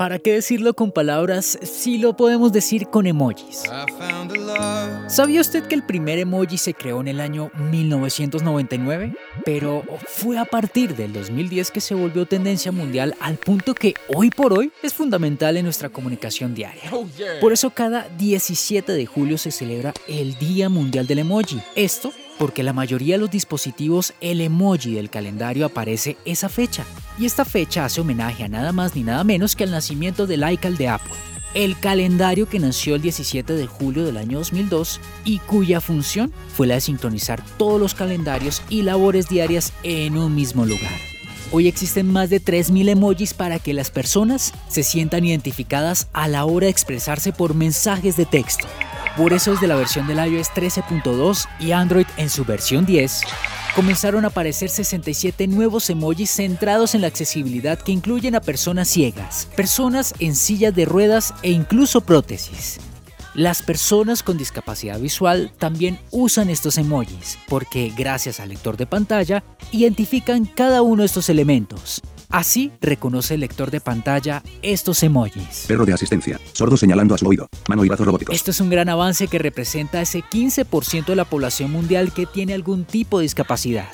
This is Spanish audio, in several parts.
¿Para qué decirlo con palabras si lo podemos decir con emojis? ¿Sabía usted que el primer emoji se creó en el año 1999? Pero fue a partir del 2010 que se volvió tendencia mundial al punto que hoy por hoy es fundamental en nuestra comunicación diaria. Por eso cada 17 de julio se celebra el Día Mundial del Emoji. Esto porque la mayoría de los dispositivos el emoji del calendario aparece esa fecha. Y esta fecha hace homenaje a nada más ni nada menos que al nacimiento del iCal de Apple. El calendario que nació el 17 de julio del año 2002 y cuya función fue la de sincronizar todos los calendarios y labores diarias en un mismo lugar. Hoy existen más de 3.000 emojis para que las personas se sientan identificadas a la hora de expresarse por mensajes de texto. Por eso desde la versión del iOS 13.2 y Android en su versión 10, comenzaron a aparecer 67 nuevos emojis centrados en la accesibilidad que incluyen a personas ciegas, personas en sillas de ruedas e incluso prótesis. Las personas con discapacidad visual también usan estos emojis porque gracias al lector de pantalla identifican cada uno de estos elementos. Así reconoce el lector de pantalla estos emojis. Perro de asistencia. Sordo señalando a su oído. Mano y brazo robóticos. Esto es un gran avance que representa ese 15% de la población mundial que tiene algún tipo de discapacidad.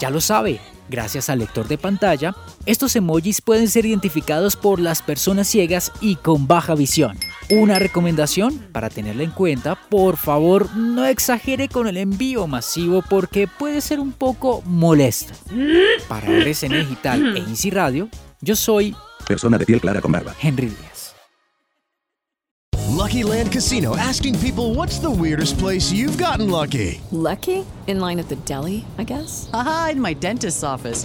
Ya lo sabe, gracias al lector de pantalla, estos emojis pueden ser identificados por las personas ciegas y con baja visión. Una recomendación para tenerla en cuenta, por favor no exagere con el envío masivo porque puede ser un poco molesto. Para RCN Digital e Easy Radio, yo soy Persona de piel clara con barba. Henry Díaz. Lucky Land Casino asking people what's the weirdest place you've gotten lucky? Lucky? In line at the deli, I guess? Aha, in my dentist's office.